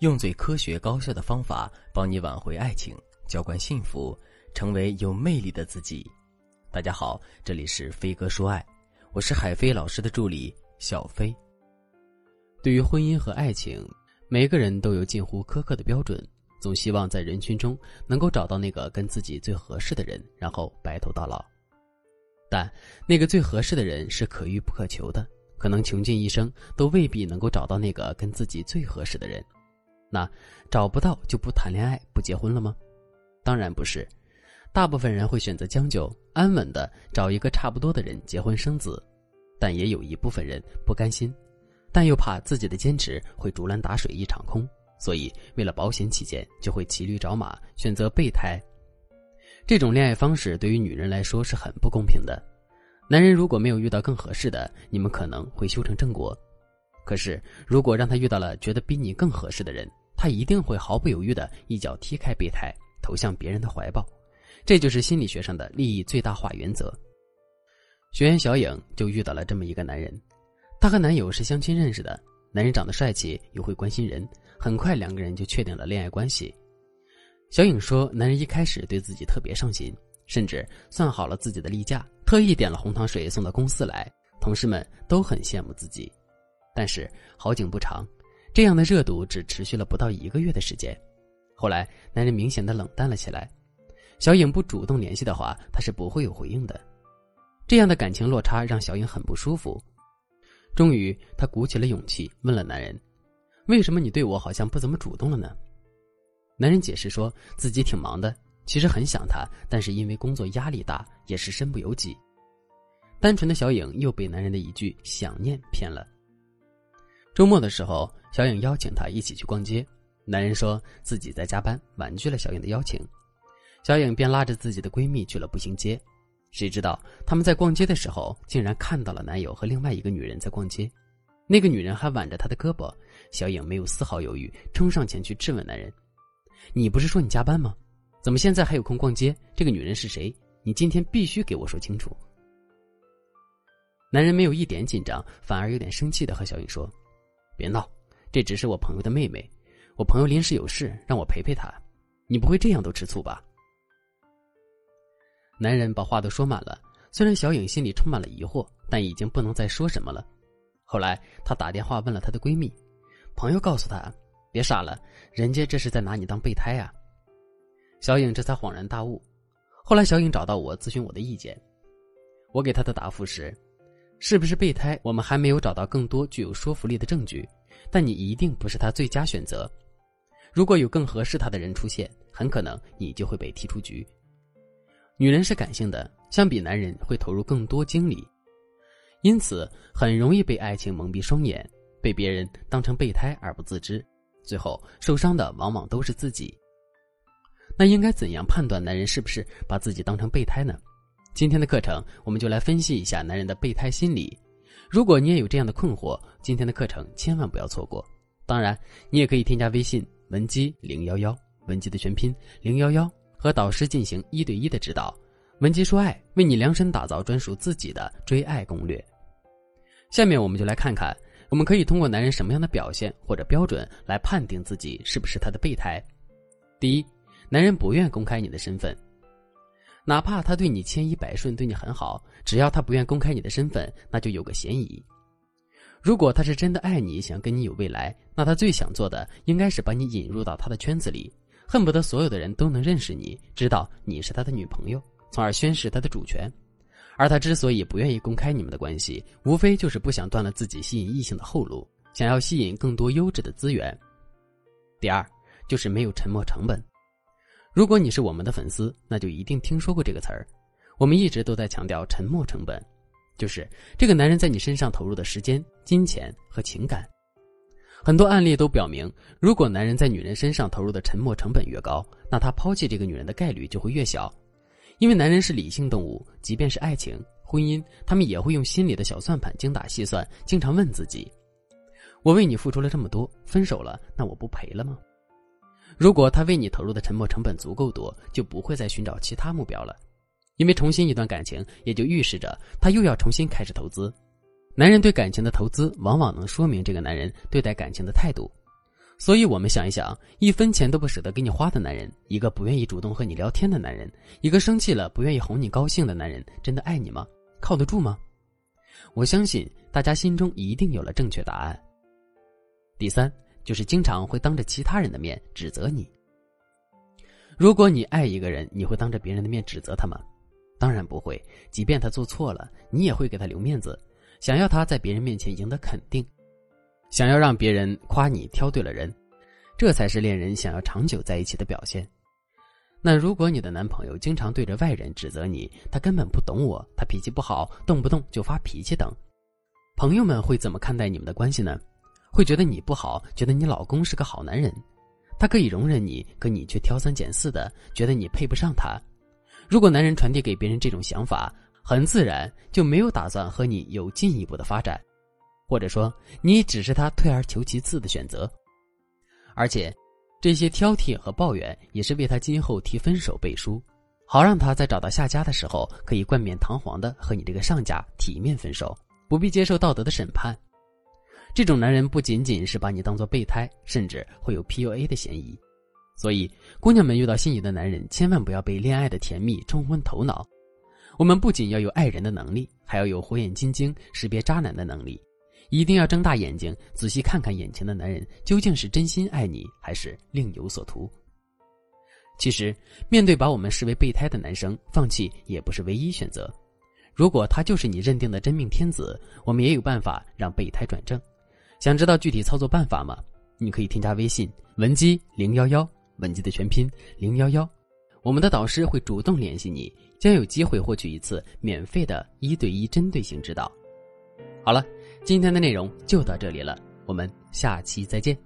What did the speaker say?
用最科学高效的方法帮你挽回爱情，浇灌幸福，成为有魅力的自己。大家好，这里是飞哥说爱，我是海飞老师的助理小飞。对于婚姻和爱情，每个人都有近乎苛刻的标准，总希望在人群中能够找到那个跟自己最合适的人，然后白头到老。但那个最合适的人是可遇不可求的，可能穷尽一生都未必能够找到那个跟自己最合适的人。那找不到就不谈恋爱、不结婚了吗？当然不是，大部分人会选择将就、安稳的找一个差不多的人结婚生子，但也有一部分人不甘心，但又怕自己的坚持会竹篮打水一场空，所以为了保险起见，就会骑驴找马，选择备胎。这种恋爱方式对于女人来说是很不公平的。男人如果没有遇到更合适的，你们可能会修成正果。可是，如果让他遇到了觉得比你更合适的人，他一定会毫不犹豫的一脚踢开备胎，投向别人的怀抱。这就是心理学上的利益最大化原则。学员小颖就遇到了这么一个男人，她和男友是相亲认识的，男人长得帅气又会关心人，很快两个人就确定了恋爱关系。小颖说，男人一开始对自己特别上心，甚至算好了自己的例假，特意点了红糖水送到公司来，同事们都很羡慕自己。但是好景不长，这样的热度只持续了不到一个月的时间。后来，男人明显的冷淡了起来。小颖不主动联系的话，他是不会有回应的。这样的感情落差让小颖很不舒服。终于，她鼓起了勇气问了男人：“为什么你对我好像不怎么主动了呢？”男人解释说自己挺忙的，其实很想他，但是因为工作压力大，也是身不由己。单纯的小颖又被男人的一句想念骗了。周末的时候，小颖邀请他一起去逛街，男人说自己在加班，婉拒了小颖的邀请。小颖便拉着自己的闺蜜去了步行街，谁知道他们在逛街的时候，竟然看到了男友和另外一个女人在逛街，那个女人还挽着他的胳膊。小颖没有丝毫犹豫，冲上前去质问男人：“你不是说你加班吗？怎么现在还有空逛街？这个女人是谁？你今天必须给我说清楚。”男人没有一点紧张，反而有点生气的和小颖说。别闹，这只是我朋友的妹妹，我朋友临时有事让我陪陪她，你不会这样都吃醋吧？男人把话都说满了，虽然小颖心里充满了疑惑，但已经不能再说什么了。后来她打电话问了她的闺蜜，朋友告诉她：“别傻了，人家这是在拿你当备胎啊。”小颖这才恍然大悟。后来小颖找到我咨询我的意见，我给她的答复是。是不是备胎？我们还没有找到更多具有说服力的证据，但你一定不是他最佳选择。如果有更合适他的人出现，很可能你就会被踢出局。女人是感性的，相比男人会投入更多精力，因此很容易被爱情蒙蔽双眼，被别人当成备胎而不自知，最后受伤的往往都是自己。那应该怎样判断男人是不是把自己当成备胎呢？今天的课程，我们就来分析一下男人的备胎心理。如果你也有这样的困惑，今天的课程千万不要错过。当然，你也可以添加微信文姬零幺幺，文姬的全拼零幺幺，和导师进行一对一的指导。文姬说爱，为你量身打造专属自己的追爱攻略。下面我们就来看看，我们可以通过男人什么样的表现或者标准来判定自己是不是他的备胎。第一，男人不愿公开你的身份。哪怕他对你千依百顺，对你很好，只要他不愿公开你的身份，那就有个嫌疑。如果他是真的爱你，想跟你有未来，那他最想做的应该是把你引入到他的圈子里，恨不得所有的人都能认识你，知道你是他的女朋友，从而宣示他的主权。而他之所以不愿意公开你们的关系，无非就是不想断了自己吸引异性的后路，想要吸引更多优质的资源。第二，就是没有沉没成本。如果你是我们的粉丝，那就一定听说过这个词儿。我们一直都在强调沉没成本，就是这个男人在你身上投入的时间、金钱和情感。很多案例都表明，如果男人在女人身上投入的沉没成本越高，那他抛弃这个女人的概率就会越小。因为男人是理性动物，即便是爱情、婚姻，他们也会用心里的小算盘精打细算，经常问自己：我为你付出了这么多，分手了，那我不赔了吗？如果他为你投入的沉默成本足够多，就不会再寻找其他目标了，因为重新一段感情也就预示着他又要重新开始投资。男人对感情的投资，往往能说明这个男人对待感情的态度。所以，我们想一想，一分钱都不舍得给你花的男人，一个不愿意主动和你聊天的男人，一个生气了不愿意哄你高兴的男人，真的爱你吗？靠得住吗？我相信大家心中一定有了正确答案。第三，就是经常会当着其他人的面指责你。如果你爱一个人，你会当着别人的面指责他吗？当然不会。即便他做错了，你也会给他留面子，想要他在别人面前赢得肯定。想要让别人夸你挑对了人，这才是恋人想要长久在一起的表现。那如果你的男朋友经常对着外人指责你，他根本不懂我，他脾气不好，动不动就发脾气等，朋友们会怎么看待你们的关系呢？会觉得你不好，觉得你老公是个好男人，他可以容忍你，可你却挑三拣四的，觉得你配不上他。如果男人传递给别人这种想法，很自然就没有打算和你有进一步的发展。或者说，你只是他退而求其次的选择，而且，这些挑剔和抱怨也是为他今后提分手背书，好让他在找到下家的时候可以冠冕堂皇的和你这个上家体面分手，不必接受道德的审判。这种男人不仅仅是把你当做备胎，甚至会有 PUA 的嫌疑。所以，姑娘们遇到心仪的男人，千万不要被恋爱的甜蜜冲昏头脑。我们不仅要有爱人的能力，还要有火眼金睛识别渣男的能力。一定要睁大眼睛，仔细看看眼前的男人究竟是真心爱你，还是另有所图。其实，面对把我们视为备胎的男生，放弃也不是唯一选择。如果他就是你认定的真命天子，我们也有办法让备胎转正。想知道具体操作办法吗？你可以添加微信文姬零幺幺，文姬的全拼零幺幺，我们的导师会主动联系你，将有机会获取一次免费的一对一针对性指导。好了。今天的内容就到这里了，我们下期再见。